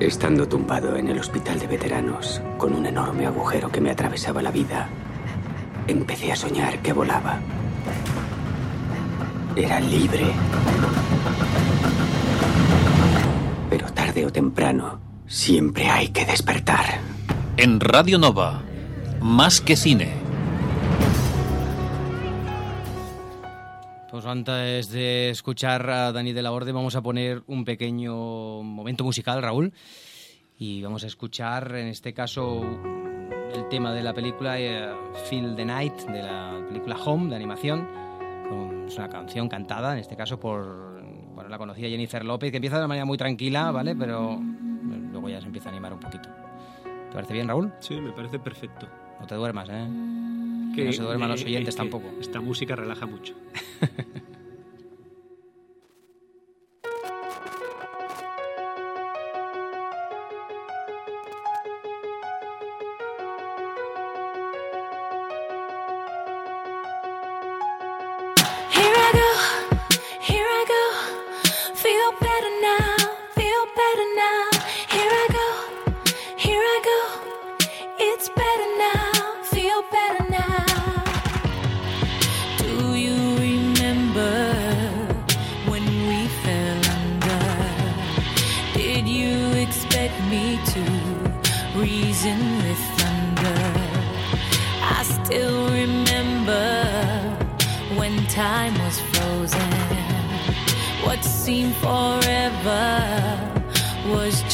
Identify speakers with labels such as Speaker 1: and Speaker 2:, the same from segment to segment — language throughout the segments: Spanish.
Speaker 1: Estando tumbado en el hospital de veteranos, con un enorme agujero que me atravesaba la vida, empecé a soñar que volaba. Era libre. Pero tarde o temprano, siempre hay que despertar.
Speaker 2: En Radio Nova, más que cine.
Speaker 3: Pues antes de escuchar a Dani de la Orde, vamos a poner un pequeño momento musical, Raúl. Y vamos a escuchar, en este caso, el tema de la película eh, Feel the Night, de la película Home, de animación. Es una canción cantada, en este caso, por bueno, la conocida Jennifer López, que empieza de una manera muy tranquila, ¿vale? Pero luego ya se empieza a animar un poquito. ¿Te parece bien, Raúl?
Speaker 4: Sí, me parece perfecto.
Speaker 3: No te duermas, ¿eh? Que no se duerman los
Speaker 4: eh,
Speaker 3: oyentes tampoco.
Speaker 4: Esta música relaja mucho.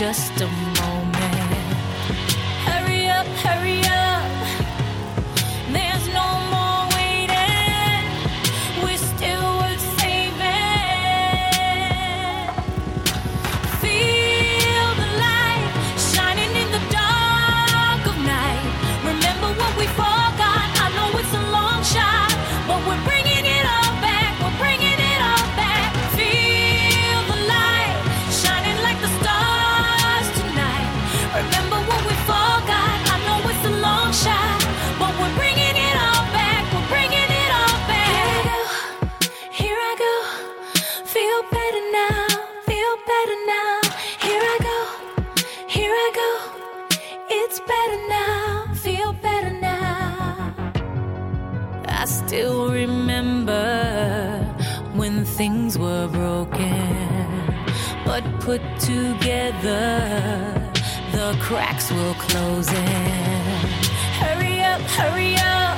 Speaker 5: just a moment. Things were broken, but put together, the cracks will close in. Hurry up, hurry up.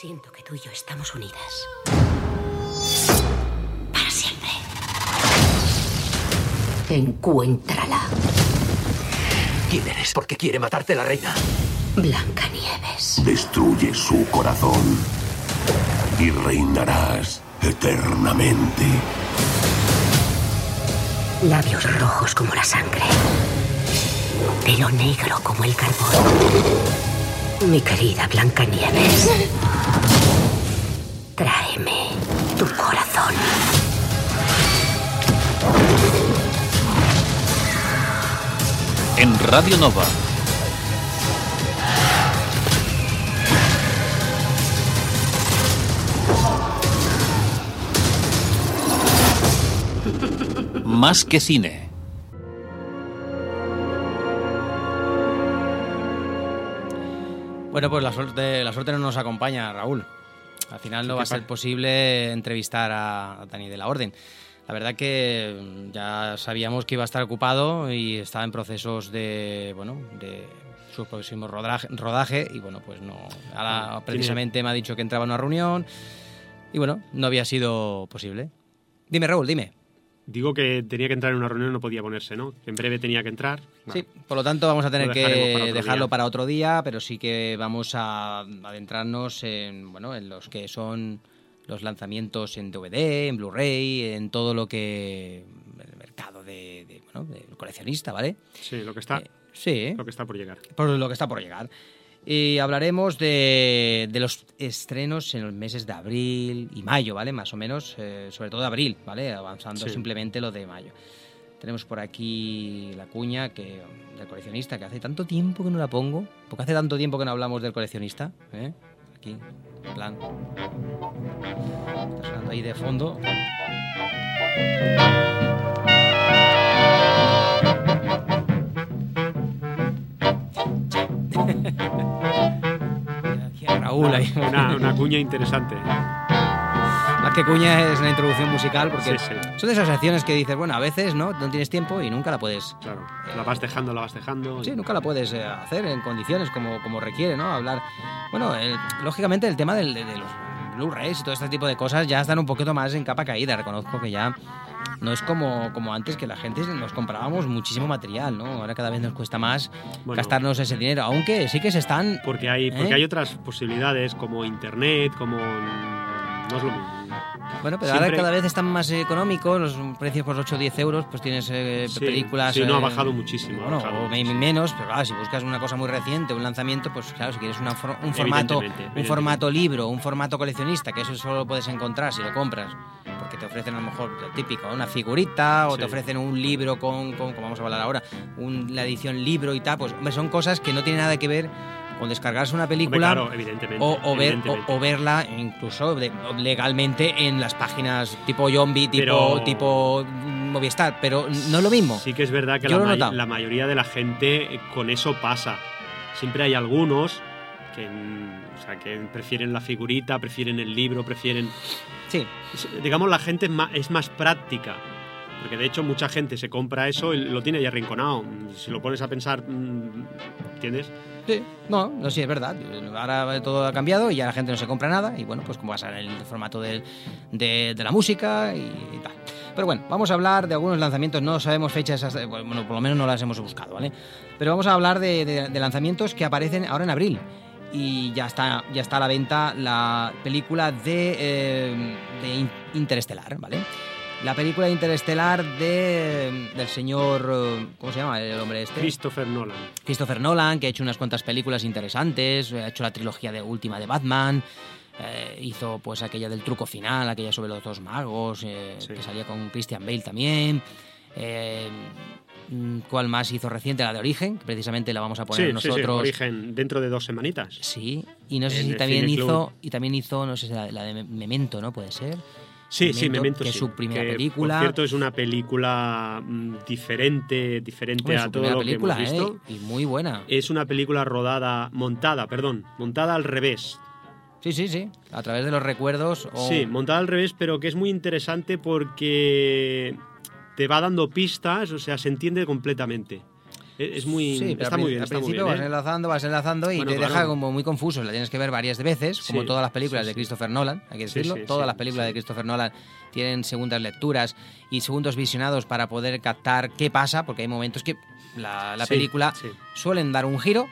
Speaker 6: Siento que tú y yo estamos unidas. Para siempre. Encuéntrala.
Speaker 7: ¿Quién eres? ¿Por qué quiere matarte la reina?
Speaker 6: Blancanieves.
Speaker 8: Destruye su corazón y reinarás eternamente.
Speaker 6: Labios rojos como la sangre. Pelo negro como el carbón. Mi querida Blancanieves. Tu corazón.
Speaker 2: En Radio Nova, más que cine.
Speaker 3: Bueno, pues la suerte, la suerte no nos acompaña, Raúl. Al final no
Speaker 4: ¿Qué
Speaker 3: va a ser posible entrevistar a, a Dani de la Orden. La verdad que mm, ya sabíamos que iba a estar ocupado y estaba en procesos de, bueno, de su próximo rodaje, rodaje y bueno, pues no. Ahora precisamente me ha dicho que entraba en una reunión y bueno, no había sido posible. Dime, Raúl, dime.
Speaker 4: Digo que tenía que entrar en una reunión, no podía ponerse, ¿no? En breve tenía que entrar.
Speaker 3: Sí, por lo tanto vamos a tener que
Speaker 4: para
Speaker 3: dejarlo
Speaker 4: día.
Speaker 3: para otro día, pero sí que vamos a adentrarnos en, bueno, en los que son los lanzamientos en DVD, en Blu-ray, en todo lo que el mercado de, de, bueno, del coleccionista, ¿vale?
Speaker 4: Sí, lo que está,
Speaker 3: Eh, sí,
Speaker 4: lo que está por llegar.
Speaker 3: por lo que está por llegar. Y hablaremos de, de los estrenos en los meses de abril y mayo, ¿vale? Más o menos, eh, sobre todo de abril, ¿vale? Avanzando
Speaker 4: Sí.
Speaker 3: simplemente lo de mayo. Tenemos por aquí la cuña que, del coleccionista, que hace tanto tiempo que no la pongo, porque hace tanto tiempo que no hablamos del coleccionista, ¿eh? Aquí, en plan. Está sonando ahí de fondo. Raúl ahí.
Speaker 4: Una, una cuña interesante.
Speaker 3: Más que cuña es una introducción musical porque
Speaker 4: Sí, sí.
Speaker 3: son de esas acciones que dices, bueno, a veces no, no tienes tiempo y nunca la puedes.
Speaker 4: Claro. La vas dejando, la vas dejando.
Speaker 3: Sí, nunca la puedes eh, hacer en condiciones como, como requiere, ¿no? Hablar. Bueno, el- lógicamente el tema del- de, de los Blu-rays y todo este tipo de cosas ya están un poquito más en capa caída. Reconozco que ya no es como, como antes que la gente nos comprábamos muchísimo material, ¿no? Ahora cada vez nos cuesta más
Speaker 4: Bueno.
Speaker 3: gastarnos ese dinero, aunque sí que se están.
Speaker 4: Porque hay, porque
Speaker 3: ¿Eh?
Speaker 4: hay otras posibilidades como internet, como. No es lo mismo.
Speaker 3: Bueno, pero
Speaker 4: Siempre-
Speaker 3: ahora cada vez están más económicos, los precios por 8 o 10 euros, pues tienes eh,
Speaker 4: Sí,
Speaker 3: películas...
Speaker 4: sí, no, ha
Speaker 3: eh,
Speaker 4: bajado muchísimo, ha
Speaker 3: Bueno,
Speaker 4: bajado
Speaker 3: o
Speaker 4: muchísimo.
Speaker 3: menos, pero claro, si buscas una cosa muy reciente, un lanzamiento, pues claro, si quieres una for- un formato
Speaker 4: Evidentemente,
Speaker 3: un formato libro, un formato coleccionista, que eso solo lo puedes encontrar si lo compras, porque te ofrecen a lo mejor lo típico, una figurita, o
Speaker 4: Sí.
Speaker 3: te ofrecen un libro con, con, como vamos a hablar ahora, un- la edición libro y tal, pues hombre, son cosas que no tienen nada que ver con descargarse una película
Speaker 4: claro, evidentemente.
Speaker 3: o, o ver, o,
Speaker 4: evidentemente.
Speaker 3: o verla incluso de- legalmente en las páginas tipo Yombi, tipo,
Speaker 4: Pero-
Speaker 3: tipo Movistar, pero no es lo mismo.
Speaker 4: Sí que es verdad que la, mayoría de la gente eh, con eso pasa. Siempre hay algunos que, mm, o sea, que prefieren la figurita, prefieren el libro, prefieren...
Speaker 3: Sí,
Speaker 4: Digamos, la gente es más, es más práctica. Porque de hecho mucha gente se compra eso y lo tiene ya arrinconado. Si lo pones a pensar, mm, ¿entiendes?
Speaker 3: sí, no, no, sí, es verdad. Ahora todo ha cambiado y ya la gente no se compra nada y bueno, pues como va a ser el formato de, la música y, tal. Pero bueno, vamos a hablar de algunos lanzamientos, no sabemos fechas, bueno, por lo menos no las hemos buscado, ¿vale? Pero vamos a hablar de, lanzamientos que aparecen ahora en abril. Y ya está, ya está a la venta la película de, eh, de In- Interestelar, ¿vale? La película Interestelar de, del señor... eh, ¿Cómo se llama el hombre este?
Speaker 4: Christopher Nolan.
Speaker 3: Christopher Nolan, que ha hecho unas cuantas películas interesantes, ha hecho la trilogía de última de Batman, eh, hizo pues aquella del truco final, aquella sobre los dos magos, eh,
Speaker 4: Sí.
Speaker 3: que salía con Christian Bale también. Eh, mm, ¿Cuál más hizo reciente? La de Origen, que precisamente la vamos a poner
Speaker 4: Sí, sí, sí,
Speaker 3: nosotros.
Speaker 4: Origen, dentro de dos semanitas.
Speaker 3: Sí, y no sé
Speaker 4: En
Speaker 3: si también hizo, y también hizo, no sé si la, la de Memento, ¿no? Puede ser.
Speaker 4: Sí, sí,
Speaker 3: Memento, que es
Speaker 4: sí,
Speaker 3: su primera
Speaker 4: que,
Speaker 3: película.
Speaker 4: Por cierto, es una película mm, diferente, diferente a todo lo
Speaker 3: película,
Speaker 4: que hemos visto.
Speaker 3: ¿eh? Y muy buena.
Speaker 4: Es una película rodada, montada, perdón, montada al revés.
Speaker 3: Sí, sí, sí. A través de los recuerdos. o-
Speaker 4: Sí, montada al revés, pero que es muy interesante porque te va dando pistas, o sea, se entiende completamente. Es es muy,
Speaker 3: Sí,
Speaker 4: está muy bien,
Speaker 3: al
Speaker 4: está muy
Speaker 3: principio
Speaker 4: bien.
Speaker 3: vas
Speaker 4: ¿eh?
Speaker 3: enlazando, vas enlazando y
Speaker 4: Bueno,
Speaker 3: te
Speaker 4: claro.
Speaker 3: deja como muy confuso. La tienes que ver varias veces, como
Speaker 4: Sí,
Speaker 3: todas las películas
Speaker 4: sí,
Speaker 3: de. Christopher Nolan, hay que decirlo. todas las películas de Christopher Nolan tienen segundas lecturas y segundos visionados para poder captar qué pasa, porque hay momentos que la, la película suelen dar un giro.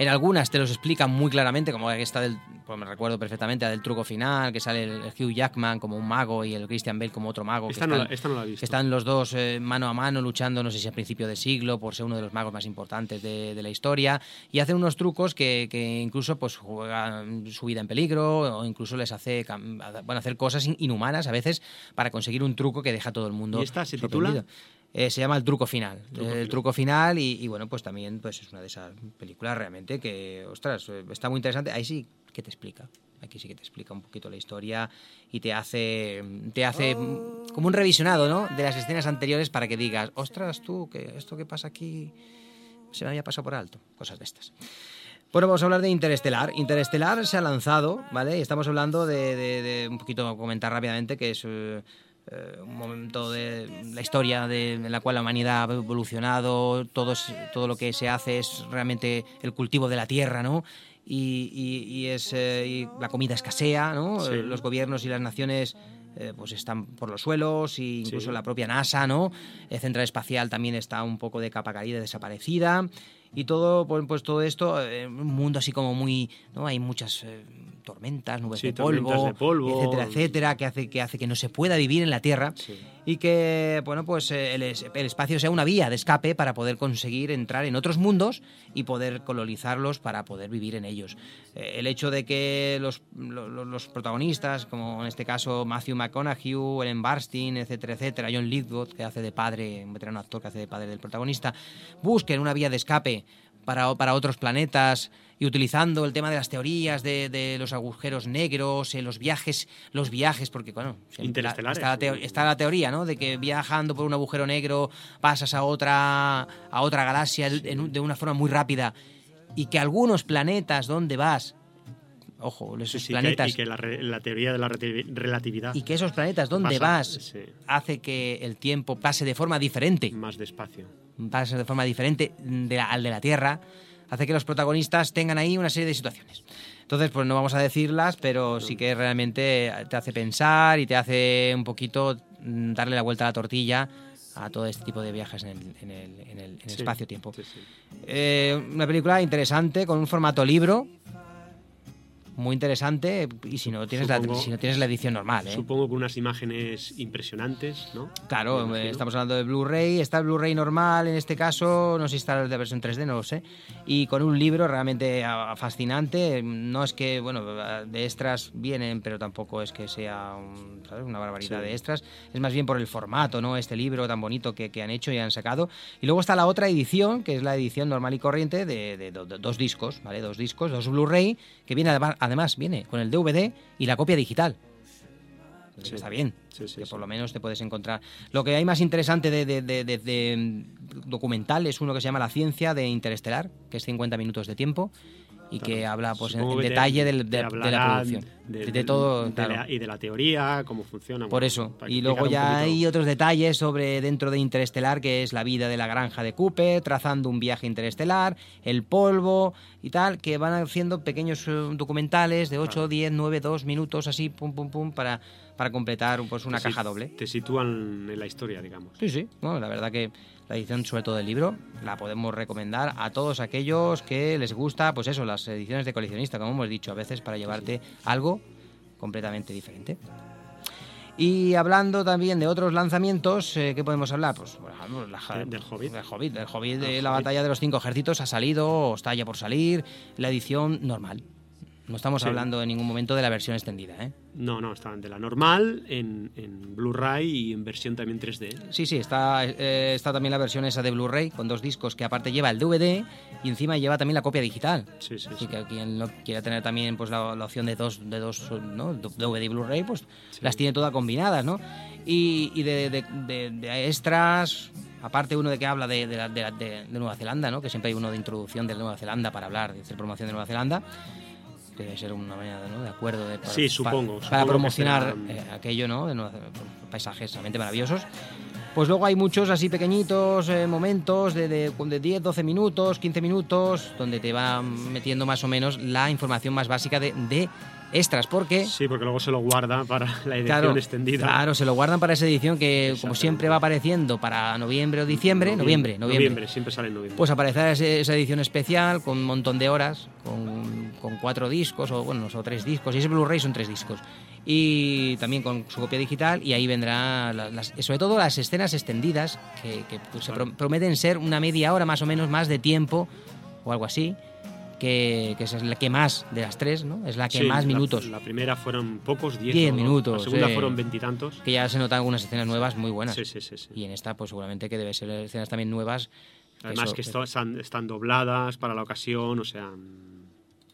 Speaker 3: En algunas te los explican muy claramente, como esta del, pues me recuerdo perfectamente, la del truco final, que sale el Hugh Jackman como un mago y el Christian Bale como otro mago. que
Speaker 4: Esta no, la,
Speaker 3: están-
Speaker 4: esta no la he visto.
Speaker 3: que están los dos eh, mano a mano luchando, no sé si a principio de siglo, por ser uno de los magos más importantes de, de la historia, y hacen unos trucos que, que incluso pues juegan su vida en peligro o incluso les hace bueno, hacer cosas in- inhumanas a veces para conseguir un truco que deja a todo el mundo
Speaker 4: ¿Y esta se
Speaker 3: sorprendido. Eh, se llama El truco final.
Speaker 4: Truco
Speaker 3: el
Speaker 4: final.
Speaker 3: truco final y, y, bueno, pues también pues es una de esas películas realmente que, ostras, eh, está muy interesante. Ahí sí que te explica. Aquí sí que te explica un poquito la historia y te hace te hace mm, como un revisionado, ¿no? De las escenas anteriores para que digas, ostras, tú, que esto que pasa aquí se me había pasado por alto. Cosas de estas. Bueno, vamos a hablar de Interestelar. Interestelar se ha lanzado, ¿vale? Y estamos hablando de, de- de un poquito comentar rápidamente que es eh, eh, un momento de la historia de, en la cual la humanidad ha evolucionado, todo, es- todo lo que se hace es realmente el cultivo de la tierra, ¿no? Y, y- y es, eh, y la comida escasea, ¿no?
Speaker 4: Sí.
Speaker 3: Eh, Los gobiernos y las naciones eh, pues están por los suelos, e incluso
Speaker 4: Sí.
Speaker 3: la propia NASA, ¿no? El Central Espacial también está un poco de capa caída, desaparecida. Y todo, pues, todo esto, eh, un mundo así como muy, ¿no? Hay muchas eh, tormentas, nubes
Speaker 4: Sí,
Speaker 3: de,
Speaker 4: tormentas
Speaker 3: polvo,
Speaker 4: de polvo.
Speaker 3: etcétera, etcétera, que hace, que hace que no se pueda vivir en la Tierra
Speaker 4: Sí.
Speaker 3: y que, bueno, pues eh, el, el espacio sea una vía de escape para poder conseguir entrar en otros mundos y poder colonizarlos para poder vivir en ellos. Eh, el hecho de que los, lo- lo- los protagonistas, como en este caso Matthew McConaughey, Ellen Barstein, etcétera, etcétera, John Lithgow, que hace de padre, un veterano actor que hace de padre del protagonista, busquen una vía de escape para, para otros planetas y utilizando el tema de las teorías de, de los agujeros negros, eh, los viajes, los viajes, porque bueno,
Speaker 4: Interestelares.
Speaker 3: está, la teo- está la teoría, ¿no? De que viajando por un agujero negro pasas a otra a otra galaxia en de una forma muy rápida y que algunos planetas donde vas, ojo,
Speaker 4: Sí,
Speaker 3: esos
Speaker 4: sí, que-
Speaker 3: planetas
Speaker 4: y que la, la teoría de la relati- relatividad
Speaker 3: y que esos planetas donde
Speaker 4: pasa-
Speaker 3: vas
Speaker 4: sí,
Speaker 3: hace que el tiempo pase de forma diferente
Speaker 4: más despacio.
Speaker 3: Pasa de forma diferente de la- al de la Tierra, hace que los protagonistas tengan ahí una serie de situaciones. Entonces, pues no vamos a decirlas, pero sí que realmente te hace pensar y te hace un poquito mm, darle la vuelta a la tortilla a todo este tipo de viajes en el, en el- en el- en el
Speaker 4: Sí,
Speaker 3: espacio-tiempo.
Speaker 4: sí, sí.
Speaker 3: Eh, una película interesante, con un formato libro, muy interesante, y si no tienes, la,
Speaker 4: Supongo-
Speaker 3: si no tienes la edición normal, ¿eh?
Speaker 4: Supongo que unas imágenes impresionantes, ¿no?
Speaker 3: Claro, eh, estamos hablando de Blu-ray, está el Blu-ray normal en este caso, no sé si está de versión 3D, no lo sé, y con un libro realmente ah, fascinante, no es que, bueno, de extras vienen, pero tampoco es que sea un- ¿sabes? una barbaridad
Speaker 4: Sí.
Speaker 3: de extras, es más bien por el formato, ¿no? Este libro tan bonito que, que han hecho y han sacado. Y luego está la otra edición, que es la edición normal y corriente de, de do- de dos discos, ¿vale? Dos discos, dos Blu-ray, que viene además, además viene con el DVD y la copia digital.
Speaker 4: Sí.
Speaker 3: Está bien
Speaker 4: Sí, sí,
Speaker 3: que por lo menos te puedes encontrar. Lo que hay más interesante de, de- de- de- de, mm, documental es uno que se llama La ciencia de Interestelar, que es 50 minutos de tiempo y que
Speaker 4: Claro.
Speaker 3: habla pues en,
Speaker 4: Supongo
Speaker 3: detalle de, de la producción.
Speaker 4: de-
Speaker 3: todo, claro.
Speaker 4: la- y de la teoría, cómo funciona.
Speaker 3: Por
Speaker 4: bueno,
Speaker 3: eso. Y luego ya hay otros detalles sobre dentro de Interestelar, que es la vida de la granja de Cooper, trazando un viaje interestelar, el polvo y tal, que van haciendo pequeños eh, documentales de 8, 10, 9, 2 minutos, así, pum, pum, pum, para, para completar pues, una
Speaker 4: Te
Speaker 3: caja doble.
Speaker 4: Te sitúan en la historia, digamos.
Speaker 3: Sí, sí. Bueno, la verdad que la edición, sobre todo del libro, la podemos recomendar a todos aquellos que les gusta, pues eso, las ediciones de coleccionista, como hemos dicho, a veces para llevarte algo completamente diferente. Y hablando también de otros lanzamientos, eh, ¿qué podemos hablar? Pues ejemplo, la
Speaker 4: del Hobbit.
Speaker 3: Del Hobbit, del Hobbit de
Speaker 4: El
Speaker 3: la
Speaker 4: Hobbit.
Speaker 3: batalla de los cinco ejércitos ha salido o está ya por salir, la edición normal. No estamos
Speaker 4: Sí.
Speaker 3: hablando en ningún momento de la versión extendida, ¿eh?
Speaker 4: No, no, estaban de la normal, en, en Blu-ray y en versión también 3D.
Speaker 3: Sí, sí, está, eh, está también la versión esa de Blu-ray con dos discos que aparte lleva el DVD y encima lleva también la copia digital.
Speaker 4: Sí, sí,
Speaker 3: Así
Speaker 4: sí.
Speaker 3: que quien lo quiera tener también pues la, la opción de dos, de dos ¿no? DVD y Blu-ray, pues
Speaker 4: Sí.
Speaker 3: las tiene todas combinadas, ¿no? Y, y de, de- de- de extras, aparte uno de que habla de, de de- de Nueva Zelanda, ¿no? Que siempre hay uno de introducción de Nueva Zelanda para hablar, de hacer promoción de Nueva Zelanda. Que debe ser una manera ¿no? de acuerdo de, para,
Speaker 4: Sí, supongo,
Speaker 3: para-
Speaker 4: supongo
Speaker 3: para promocionar
Speaker 4: será-
Speaker 3: eh, aquello, ¿no? De paisajes realmente maravillosos. Pues luego hay muchos así pequeñitos eh, momentos de, de, de 10, 12 minutos, 15 minutos, donde te va metiendo más o menos la información más básica de, de extras, porque...
Speaker 4: Sí, porque luego se lo guarda para la edición
Speaker 3: Claro,
Speaker 4: extendida.
Speaker 3: claro, se lo guardan para esa edición que como siempre va apareciendo para noviembre o diciembre, noviembre, noviembre,
Speaker 4: siempre sale en noviembre.
Speaker 3: pues aparecerá esa edición especial con un montón de horas, con, con cuatro discos, o bueno, o tres discos, y ese Blu-ray son tres discos. Y también con su copia digital, y ahí vendrá, la- las, sobre todo las escenas extendidas, que, que, pues, se pro- prometen ser una media hora más o menos más de tiempo, o algo así, que, que es la que más de las tres, ¿no? Es la que
Speaker 4: Sí,
Speaker 3: más minutos.
Speaker 4: La, primera fueron pocos, 10
Speaker 3: Diez minutos,
Speaker 4: La segunda fueron veintitantos.
Speaker 3: que ya se notan algunas escenas nuevas muy buenas.
Speaker 4: Sí, sí, sí. sí.
Speaker 3: Y en esta, pues seguramente que debe ser escenas también nuevas.
Speaker 4: Además
Speaker 3: eso-
Speaker 4: que esto- están, están dobladas para la ocasión, o sea,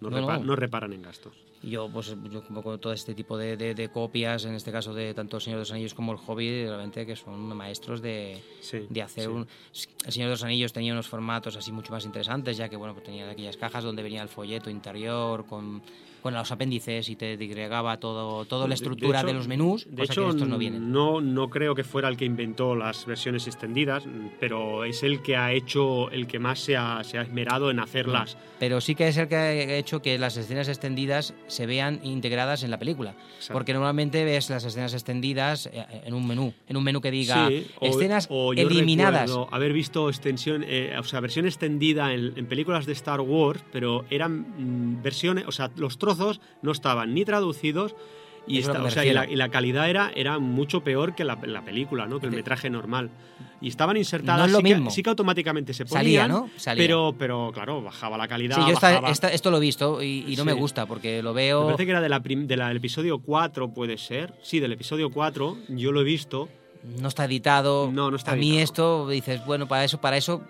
Speaker 4: no,
Speaker 3: No,
Speaker 4: repa-
Speaker 3: no.
Speaker 4: no reparan en gastos.
Speaker 3: Y yo, pues, yo con todo este tipo de, de- de copias, en este caso de tanto El Señor de los Anillos como El Hobbit, realmente que son maestros de,
Speaker 4: Sí,
Speaker 3: de hacer
Speaker 4: sí.
Speaker 3: un... El Señor de los Anillos tenía unos formatos así mucho más interesantes, ya que, bueno, pues tenía aquellas cajas donde venía el folleto interior con, con los apéndices y te digregaba todo, toda la estructura de,
Speaker 4: hecho-
Speaker 3: los menús,
Speaker 4: De
Speaker 3: cosa
Speaker 4: hecho,
Speaker 3: que estos no vienen.
Speaker 4: No, no creo que fuera el que inventó las versiones extendidas, pero es el que ha hecho, el que más se ha, se ha esmerado en hacerlas.
Speaker 3: Pero sí que es el que ha hecho que las escenas extendidas se vean integradas en la película.
Speaker 4: Exacto.
Speaker 3: Porque normalmente ves las escenas extendidas eh, en un menú, en un menú que diga
Speaker 4: Sí, o-
Speaker 3: escenas
Speaker 4: o yo
Speaker 3: eliminadas.
Speaker 4: recuerdo haber visto extensión, eh, o sea, versión extendida en, en películas de Star Wars, pero eran mm, versiones, o sea, los trozos no estaban ni traducidos y, esta-
Speaker 3: que me
Speaker 4: o sea, y, la,
Speaker 3: refiero.
Speaker 4: y la calidad era, era mucho peor que la, la película, ¿no? Que el
Speaker 3: Que-
Speaker 4: metraje normal. Y estaban insertadas,
Speaker 3: No es lo
Speaker 4: sí, que,
Speaker 3: mismo.
Speaker 4: sí que automáticamente se ponían,
Speaker 3: Salía, ¿no? Salía.
Speaker 4: Pero, pero claro, bajaba la calidad.
Speaker 3: Sí, yo esta-
Speaker 4: bajaba-
Speaker 3: esta- esto lo he visto y, y no me gusta porque lo
Speaker 4: Me
Speaker 3: veo...
Speaker 4: parece que era de la de la- del episodio 4, puede ser. Sí, del episodio 4, yo lo he visto.
Speaker 3: No está editado.
Speaker 4: No, no está
Speaker 3: A mí
Speaker 4: editado.
Speaker 3: esto dices, bueno, para eso, para eso,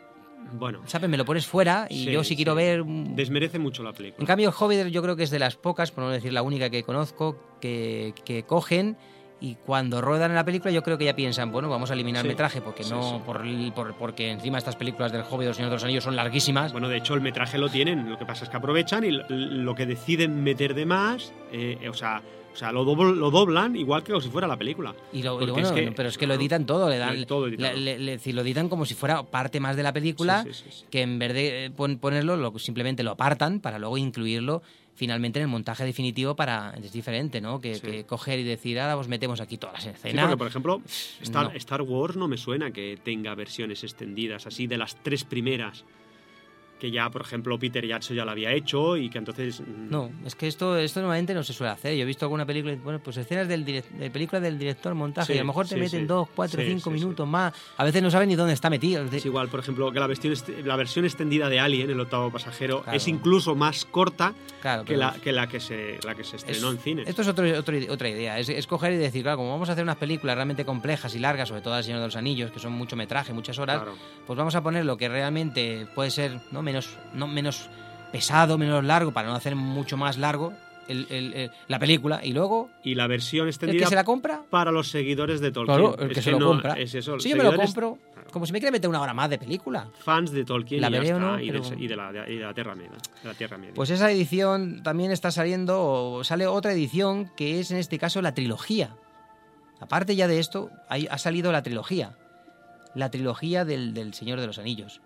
Speaker 4: Bueno,
Speaker 3: ¿sabes? Me lo pones fuera y
Speaker 4: Sí,
Speaker 3: yo sí quiero
Speaker 4: sí.
Speaker 3: ver...
Speaker 4: desmerece mucho la película.
Speaker 3: En cambio, el Hobbit yo creo que es de las pocas, por no decir la única que conozco, que, que cogen y cuando ruedan en la película yo creo que ya piensan, bueno, vamos a eliminar
Speaker 4: Sí,
Speaker 3: metraje porque
Speaker 4: sí,
Speaker 3: no
Speaker 4: sí.
Speaker 3: Por, el- por- porque encima estas películas del Hobbit o El Señor de los Anillos son larguísimas.
Speaker 4: Bueno, de hecho, el metraje lo tienen. Lo que pasa es que aprovechan y lo que deciden meter de más, eh, o sea, o sea lo, dobl- lo doblan igual que como si fuera la película.
Speaker 3: Y lo, y
Speaker 4: Porque
Speaker 3: lo bueno,
Speaker 4: es que-
Speaker 3: pero es que lo editan todo, le dan,
Speaker 4: Lo- todo editado.
Speaker 3: le- le- le- decir, lo editan como si fuera parte más de la película,
Speaker 4: Sí, sí, sí, sí.
Speaker 3: que en vez de eh, pon- ponerlo, lo, simplemente lo apartan para luego incluirlo finalmente en el montaje definitivo para es diferente, ¿no? Que,
Speaker 4: Sí.
Speaker 3: que coger y decir, ahora os metemos aquí todas las
Speaker 4: Sí,
Speaker 3: escenas.
Speaker 4: porque, por ejemplo, Star,
Speaker 3: No.
Speaker 4: Star Wars no me suena que tenga versiones extendidas, así de las tres primeras. Que ya, por ejemplo, Peter Jackson ya lo había hecho y que entonces. mm,
Speaker 3: No, es que esto, esto normalmente no se suele hacer. Yo he visto alguna película, bueno, pues escenas del direct- de película del director montaje,
Speaker 4: Sí,
Speaker 3: y a lo mejor te
Speaker 4: sí,
Speaker 3: meten
Speaker 4: sí.
Speaker 3: dos, cuatro, cinco minutos más. A veces no saben ni dónde está metido. Es
Speaker 4: igual, por ejemplo, que la versión, la versión extendida de Alien, el octavo pasajero,
Speaker 3: Claro.
Speaker 4: es incluso más corta
Speaker 3: claro,
Speaker 4: que la, que la que se, la que se estrenó
Speaker 3: es-
Speaker 4: en cines.
Speaker 3: Esto es otro- otro otra idea. Es, es coger y decir, claro, como vamos a hacer unas películas realmente complejas y largas, sobre todo El Señor de los Anillos, que son mucho metraje, muchas horas,
Speaker 4: Claro.
Speaker 3: pues vamos a poner lo que realmente puede ser no menos, no menos pesado, menos largo, para no hacer mucho más largo el- el- el- la película. Y luego,
Speaker 4: Y la versión
Speaker 3: el
Speaker 4: extendida
Speaker 3: que se la compra,
Speaker 4: para los seguidores de Tolkien.
Speaker 3: claro, el
Speaker 4: Es
Speaker 3: que se lo
Speaker 4: no-
Speaker 3: compra.
Speaker 4: Es eso,
Speaker 3: si yo me lo compro, como si me quiere meter una hora más de película.
Speaker 4: Fans de Tolkien
Speaker 3: La
Speaker 4: y está,
Speaker 3: no,
Speaker 4: y, de,
Speaker 3: pero-
Speaker 4: y de la, de la Tierra Media. De la Tierra Media.
Speaker 3: Pues esa edición también está saliendo, o sale otra edición que es en este caso la trilogía. Aparte ya de esto, hay- ha salido la trilogía. La trilogía del, del Señor de los Anillos.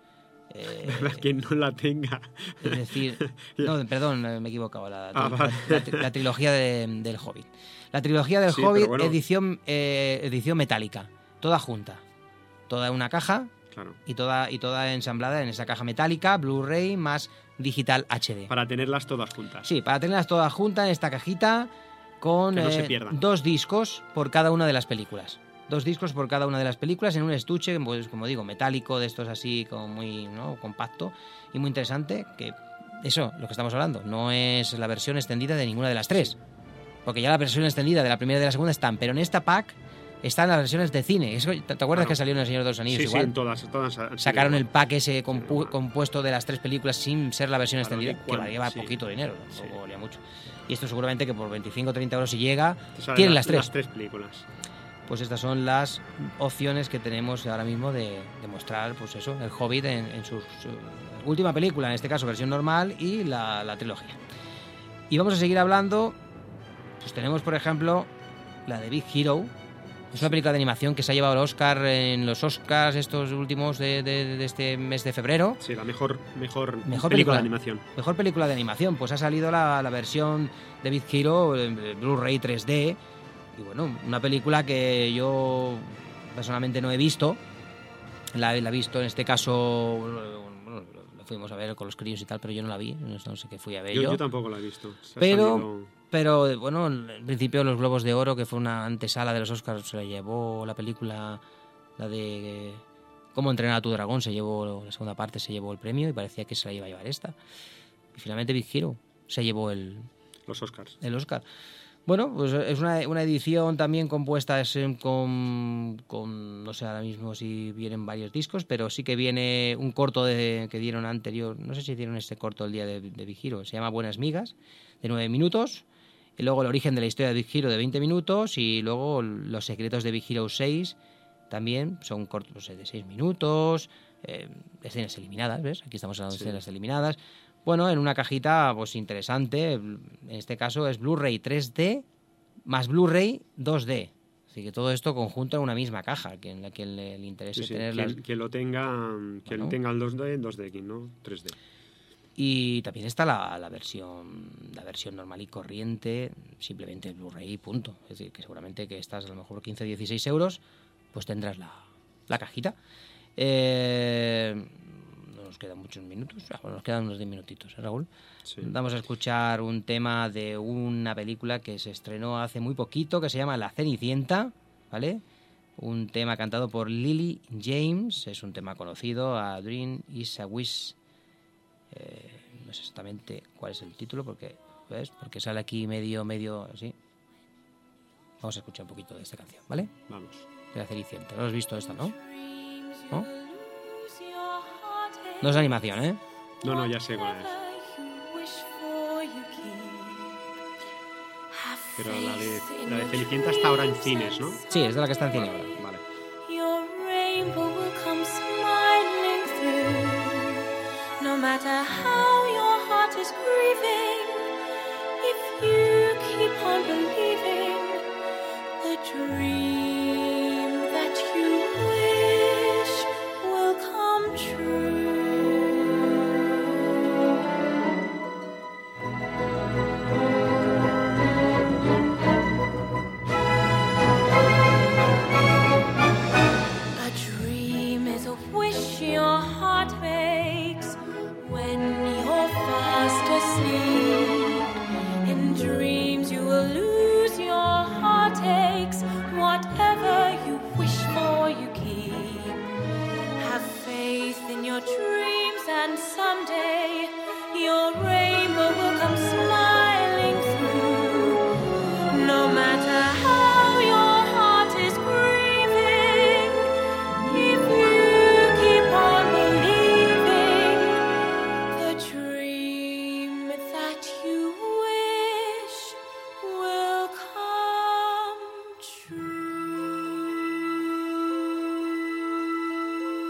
Speaker 3: Eh,
Speaker 4: Para quien no la tenga.
Speaker 3: es decir, no, perdón, eh, me he equivocado. La,
Speaker 4: Ah,
Speaker 3: la-
Speaker 4: vale.
Speaker 3: la- la trilogía de- del Hobbit. La trilogía del
Speaker 4: Sí,
Speaker 3: Hobbit,
Speaker 4: bueno.
Speaker 3: edición, eh, edición metálica. Toda junta. Toda en una caja
Speaker 4: Claro.
Speaker 3: y toda, y toda ensamblada en esa caja metálica, Blu-ray más digital HD.
Speaker 4: Para tenerlas todas juntas.
Speaker 3: Sí, para tenerlas todas juntas en esta cajita con
Speaker 4: no
Speaker 3: eh, dos discos por cada una de las películas. Dos discos por cada una de las películas en un estuche, pues como digo, metálico, de estos así, como muy ¿no? compacto y muy interesante, que eso, lo que estamos hablando, no es la versión extendida de ninguna de las tres. Porque ya la versión extendida de la primera y de la segunda están, pero en esta pack están las versiones de cine. ¿Te acuerdas
Speaker 4: Claro.
Speaker 3: que salió en El Señor de los Anillos
Speaker 4: sí, sí,
Speaker 3: igual?
Speaker 4: en todas. todas
Speaker 3: Sacaron el pack ese compu- compuesto de las tres películas sin ser la versión
Speaker 4: Claro,
Speaker 3: extendida, que valía
Speaker 4: sí.
Speaker 3: poquito dinero,
Speaker 4: Sí.
Speaker 3: valía mucho. Y esto seguramente que por 25 o 30 euros si llega, tienen las tres.
Speaker 4: Las tres películas.
Speaker 3: Pues estas son las opciones que tenemos ahora mismo de, de mostrar, pues eso, el Hobbit en, en su, su última película, en este caso versión normal y la, la trilogía. Y vamos a seguir hablando, pues tenemos por ejemplo la de Big Hero. Es una película de animación que se ha llevado el Oscar en los Oscars estos últimos de, de- de este mes de febrero.
Speaker 4: Sí, la mejor, mejor,
Speaker 3: Mejor
Speaker 4: película,
Speaker 3: película.
Speaker 4: de animación.
Speaker 3: Mejor película de animación, pues ha salido la, la versión de Big Hero Blu-ray 3D. Y bueno, una película que yo personalmente no he visto. La, la he visto en este caso, bueno, la fuimos a ver con los críos y tal, pero yo no la vi. No, sé qué fui a ver
Speaker 4: Yo,
Speaker 3: yo.
Speaker 4: yo tampoco la he visto. Se
Speaker 3: Pero-
Speaker 4: salido-
Speaker 3: Pero bueno, en principio los Globos de Oro, que fue una antesala de los Oscars, se la llevó la película, la de Cómo entrenar a tu dragón, se llevó la segunda parte, se llevó el premio y parecía que se la iba a llevar esta. Y finalmente Big Hero se llevó el,
Speaker 4: los Oscars.
Speaker 3: el Oscar. Bueno, pues es una, una edición también compuesta es, em, con, con, no sé ahora mismo si vienen varios discos, pero sí que viene un corto de, que dieron anterior, no sé si dieron este corto el día de, de Big Hero, se llama Buenas Migas, de nueve minutos, Y luego el origen de la historia de Big Hero de 20 minutos y luego los secretos de Big Hero 6 también son cortos no sé, de 6 minutos, eh, escenas eliminadas, ¿ves? Aquí estamos hablando de escenas eliminadas. Bueno, en una cajita pues interesante, en este caso es Blu-ray 3D más Blu-ray 2D. Así que todo esto conjunto en una misma caja, que en la que le, le interese
Speaker 4: Sí, sí,
Speaker 3: tener las-
Speaker 4: quien lo tenga,
Speaker 3: Bueno.
Speaker 4: tenga el 2D, 2D, no 3D.
Speaker 3: Y también está la, la versión la versión normal y corriente, simplemente Blu-ray punto. Es decir, que seguramente que estás a lo mejor 15 16 euros, pues tendrás la, la cajita. Eh, quedan muchos minutos, ah, bueno, nos quedan unos 10 minutitos, ¿eh, Raúl?
Speaker 4: Sí.
Speaker 3: Vamos a escuchar un tema de una película que se estrenó hace muy poquito, que se llama La Cenicienta, ¿vale? Un tema cantado por Lily James, es un tema conocido, A Dream is a Wish. Eh, no sé exactamente cuál es el título, porque, ¿ves? Porque sale aquí medio, medio, así. Vamos a escuchar un poquito de esta canción, ¿vale?
Speaker 4: Vamos.
Speaker 3: De La Cenicienta. ¿No has visto esta, no? ¿No? No es animación, ¿eh?
Speaker 4: No, no, ya sé cuál es. Pero la de, la de Cenicienta está ahora en cines, ¿no?
Speaker 3: Sí, es de la que está en cine ahora.
Speaker 4: Vale.
Speaker 5: Your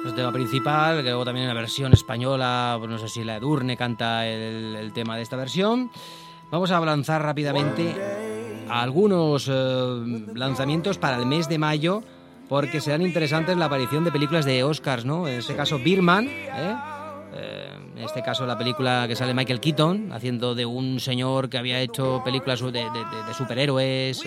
Speaker 3: El tema principal, que luego también en la versión española, pues no sé si la Edurne canta el, tema de esta versión. Vamos a lanzar rápidamente algunos eh, lanzamientos para el mes de mayo, porque serán interesantes la aparición de películas de Oscars, ¿no? En este caso, Birman, ¿eh? Eh, en este caso la película que sale Michael Keaton, haciendo de un señor que había hecho películas de superhéroes,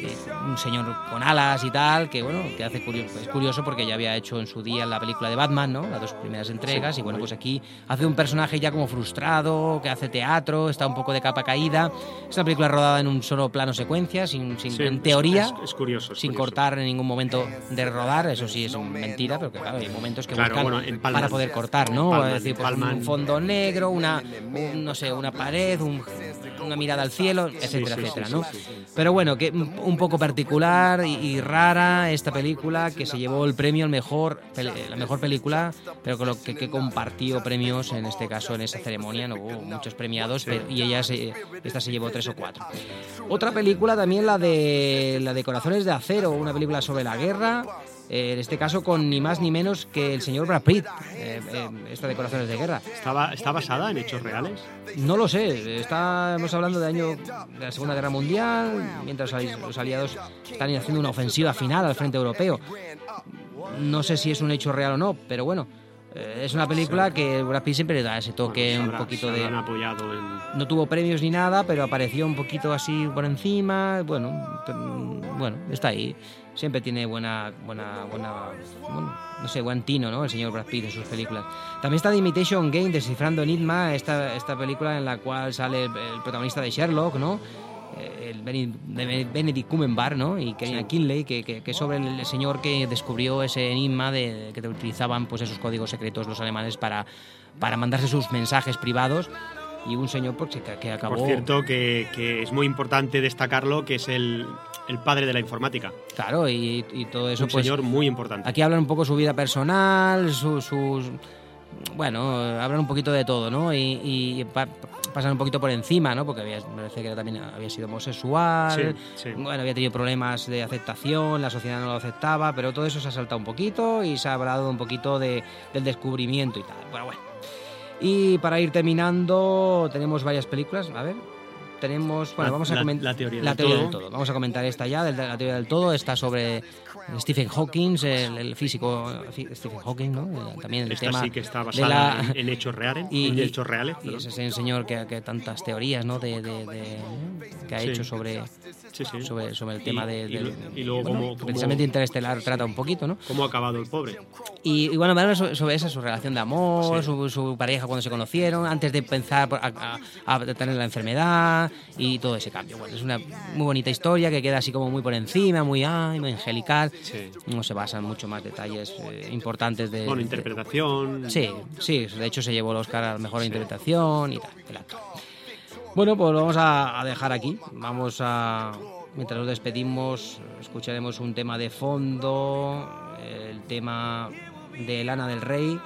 Speaker 3: eh, un señor con alas y tal, que bueno, que hace curioso, es curioso porque ya había hecho en su día la película de Batman, ¿no? Las dos primeras entregas, y bueno, pues aquí hace un personaje ya como frustrado, que hace teatro, está un poco de capa caída. Es una película rodada en un solo plano secuencia, sin, sin-
Speaker 4: Sí,
Speaker 3: en teoría,
Speaker 4: Es, es curioso. es
Speaker 3: sin
Speaker 4: curioso.
Speaker 3: cortar en ningún momento de rodar, eso sí es mentira, pero que claro, hay momentos que
Speaker 4: Claro,
Speaker 3: buscan
Speaker 4: bueno,
Speaker 3: para poder cortar, ¿no?
Speaker 4: Palman,
Speaker 3: es decir, pues, un fondo negro, una, un, no sé, una pared, un- una mirada al cielo, etcétera,
Speaker 4: sí, sí,
Speaker 3: etcétera,
Speaker 4: sí,
Speaker 3: ¿no?
Speaker 4: sí, sí.
Speaker 3: Pero bueno, que un poco particular y, rara esta película que se llevó el premio al mejor pele- la mejor película, pero con lo que, compartió premios en este caso en esa ceremonia, no hubo muchos premiados, y ella se, esta se llevó tres o cuatro. Otra película también la de la de Corazones de acero, una película sobre la guerra. Eh, en este caso con ni más ni menos que el señor Brad Pitt, eh, esta de Corazones de Guerra.
Speaker 4: ¿Estaba, ¿Está basada en hechos reales?
Speaker 3: No lo sé, estamos hablando de año de la Segunda Guerra Mundial, mientras los ali- los aliados están haciendo una ofensiva final al frente europeo. No sé si es un hecho real o no, pero bueno, eh, es una película que Brad Pitt siempre le da ese toque
Speaker 4: Bueno,
Speaker 3: un poquito de...
Speaker 4: habrán apoyado en...
Speaker 3: No tuvo premios ni nada, pero apareció un poquito así por encima. Bueno, bueno, está ahí. Siempre tiene buena, buena, buena, bueno, no sé, buen tino, ¿no? El señor Brad Pitt en sus películas. También está The Imitation Game, Descifrando Enigma, esta, esta película en la cual sale el, el protagonista de Sherlock, ¿no? Eh, El Benedict Cumberbatch, ¿no? Y Kenya Kinley, que, que, que sobre el señor que descubrió ese enigma de que utilizaban pues esos códigos secretos los alemanes para, para mandarse sus mensajes privados y un señor pues, que, que acabó
Speaker 4: Por cierto, que, que es muy importante destacarlo, que es el, el padre de la informática.
Speaker 3: claro y, y todo eso
Speaker 4: un
Speaker 3: pues
Speaker 4: señor muy importante.
Speaker 3: aquí hablan un poco su vida personal su- sus bueno, hablan un poquito de todo, ¿no? Y, y pa- pasan un poquito por encima, ¿no? Porque había, me parece que también había sido homosexual,
Speaker 4: Sí, sí.
Speaker 3: bueno, había tenido problemas de aceptación, la sociedad no lo aceptaba, pero todo eso se ha saltado un poquito y se ha hablado un poquito de, del descubrimiento y tal. Bueno, bueno. Y para ir terminando, tenemos varias películas, a ver. Tenemos, bueno,
Speaker 4: La-
Speaker 3: vamos a comentar
Speaker 4: la teoría
Speaker 3: la
Speaker 4: del
Speaker 3: teoría
Speaker 4: todo.
Speaker 3: del todo. Vamos a comentar esta ya, de la teoría del todo, está sobre Stephen Hawking, el, el físico Stephen Hawking, ¿no? El- También el
Speaker 4: Esta
Speaker 3: tema
Speaker 4: sí que está
Speaker 3: de
Speaker 4: basada
Speaker 3: la-
Speaker 4: en, hechos reales.
Speaker 3: y,
Speaker 4: en hechos reales.
Speaker 3: y
Speaker 4: perdón.
Speaker 3: es ese señor que, que tantas teorías ¿no? de, de- de- que ha
Speaker 4: Sí.
Speaker 3: hecho sobre,
Speaker 4: Sí, sí.
Speaker 3: sobre, sobre el
Speaker 4: Y-
Speaker 3: tema de,
Speaker 4: y
Speaker 3: del-
Speaker 4: y luego
Speaker 3: bueno,
Speaker 4: cómo-
Speaker 3: que
Speaker 4: cómo-
Speaker 3: precisamente Interestelar trata un poquito, ¿no?
Speaker 4: ¿Cómo ha acabado el pobre?
Speaker 3: Y, y bueno, me sobre, sobre esa, su relación de amor,
Speaker 4: Sí.
Speaker 3: su, su pareja cuando se conocieron, antes de pensar a, a- a tener la enfermedad y todo ese cambio. Bueno, es una muy bonita historia que queda así como muy por encima, muy, ay, muy angelical. No se basa en mucho más detalles eh, importantes de...
Speaker 4: Bueno,
Speaker 3: de-
Speaker 4: interpretación.
Speaker 3: Sí, sí, de hecho se llevó el Oscar a la mejor interpretación y tal, el actor. Bueno, pues lo vamos a, a dejar aquí. Vamos a. Mientras nos despedimos, escucharemos un tema de fondo, el tema de Lana del Rey,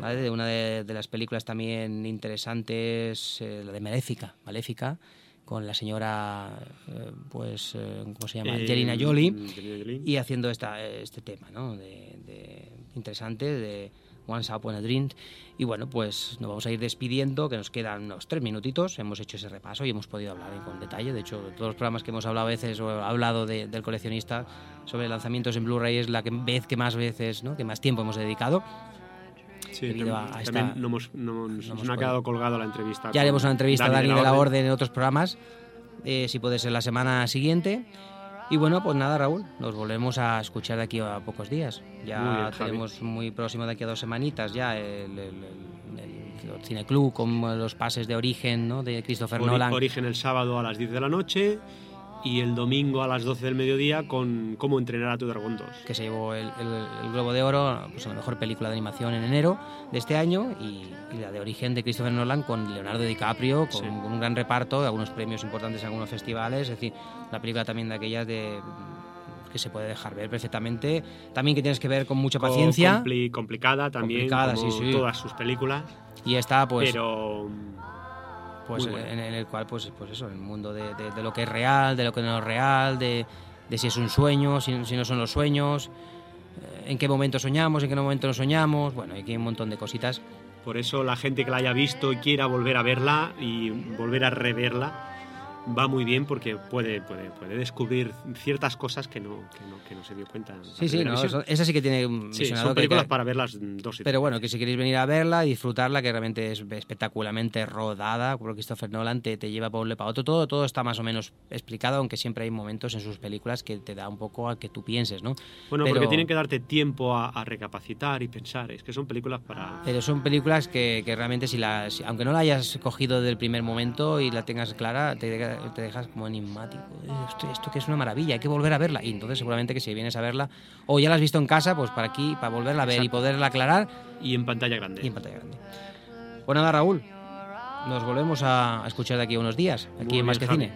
Speaker 3: ¿vale? de una de, de las películas también interesantes, eh, la de Maléfica, Maléfica, con la señora, eh, pues, eh, ¿cómo se llama? Angelina Jolie
Speaker 4: Angelina Jolie.
Speaker 3: y haciendo esta, este tema, ¿no? De, de- interesante, de Once Upon a Dream. Y bueno, pues nos vamos a ir despidiendo, que nos quedan unos tres minutitos. Hemos hecho ese repaso y hemos podido hablar con detalle. De hecho, todos los programas que hemos hablado a veces, o hablado de- del coleccionista sobre lanzamientos en Blu-ray, es la que, vez que más veces, ¿no? Que más tiempo hemos dedicado.
Speaker 4: Sí,
Speaker 3: debido a- a
Speaker 4: también
Speaker 3: esta-
Speaker 4: no hemos, no,
Speaker 3: hemos
Speaker 4: nos ha quedado colgado la entrevista.
Speaker 3: Ya haremos una entrevista a Dani de la
Speaker 4: Orden.
Speaker 3: Orden en otros programas, eh, si puede ser la semana siguiente. Y bueno, pues nada, Raúl, nos volvemos a escuchar de aquí a pocos días. Ya
Speaker 4: Muy bien, Javi.
Speaker 3: tenemos muy próximo de aquí a dos semanitas ya el, el, el- el Cineclub con los pases de origen ¿no? de Christopher
Speaker 4: Ori-
Speaker 3: Nolan.
Speaker 4: Origen el sábado a las 10 de la noche y el domingo a las 12 del mediodía con Cómo entrenar a tu dragón 2.
Speaker 3: que se llevó el, el- el Globo de Oro, pues la mejor película de animación en enero de este año, y, y la de origen de Christopher Nolan con Leonardo DiCaprio, con,
Speaker 4: Sí.
Speaker 3: un gran reparto, algunos premios importantes en algunos festivales, es decir, una película también de aquellas de que se puede dejar ver perfectamente, también que tienes que ver con mucha paciencia,
Speaker 4: compli- complicada también,
Speaker 3: Complicada,
Speaker 4: como
Speaker 3: sí, sí.
Speaker 4: todas sus películas,
Speaker 3: y está pues,
Speaker 4: pero
Speaker 3: pues en, en el cual pues, pues eso, el mundo de, de- de lo que es real, de lo que no es real, de, de si es un sueño, si, si no son los sueños, eh, en qué momento soñamos, en qué momento no soñamos, bueno, aquí hay un montón de cositas.
Speaker 4: Por eso la gente que la haya visto y quiera volver a verla y volver a reverla va muy bien porque puede, puede, puede descubrir ciertas cosas que no, que no, que no se dio cuenta.
Speaker 3: Sí, sí, no, eso- esa sí que tiene un
Speaker 4: Sí, son películas
Speaker 3: que-
Speaker 4: para verlas dos y
Speaker 3: Pero bueno, que si queréis venir a verla y disfrutarla, que realmente es espectacularmente rodada, por Christopher Nolan te, te lleva para un lado para otro, todo, todo está más o menos explicado, aunque siempre hay momentos en sus películas que te da un poco a que tú pienses, ¿no?
Speaker 4: Bueno,
Speaker 3: pero-
Speaker 4: porque tienen que darte tiempo a, a recapacitar y pensar. Es que son películas para...
Speaker 3: Pero son películas que, que realmente, si la, si- aunque no la hayas cogido del primer momento y la tengas clara, te, deja- te dejas como enigmático. Esto, esto que es una maravilla, hay que volver a verla. Y entonces seguramente que si vienes a verla, o ya la has visto en casa, pues para aquí, para volverla a ver y poderla aclarar,
Speaker 4: Y en pantalla grande.
Speaker 3: y en pantalla grande. Pues nada, Raúl, nos volvemos a escuchar de aquí a unos días, aquí
Speaker 4: Muy
Speaker 3: en Más que Cine.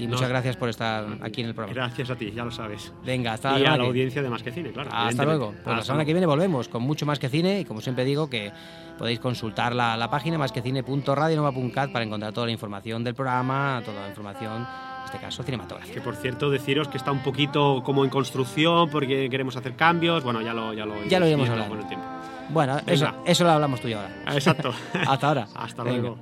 Speaker 3: Y
Speaker 4: No.
Speaker 3: muchas gracias por estar aquí en el programa.
Speaker 4: Gracias a ti, ya lo sabes.
Speaker 3: Venga, hasta
Speaker 4: y
Speaker 3: la
Speaker 4: a la audiencia de Más que Cine, claro.
Speaker 3: Hasta luego. Pues la semana que
Speaker 4: luego.
Speaker 3: viene volvemos con mucho más que cine y como siempre digo que podéis consultar la, la página másquecine.radionova.cat para encontrar toda la información del programa, toda la información, en este caso cinematográfica.
Speaker 4: Que por cierto, deciros que está un poquito como en construcción porque queremos hacer cambios. Bueno, ya lo, ya lo,
Speaker 3: Ya lo iremos hablando.
Speaker 4: con el tiempo.
Speaker 3: Bueno,
Speaker 4: Venga.
Speaker 3: eso, eso lo hablamos tú y ahora.
Speaker 4: Ah, Exacto.
Speaker 3: Hasta ahora.
Speaker 4: Hasta
Speaker 3: Venga.
Speaker 4: luego.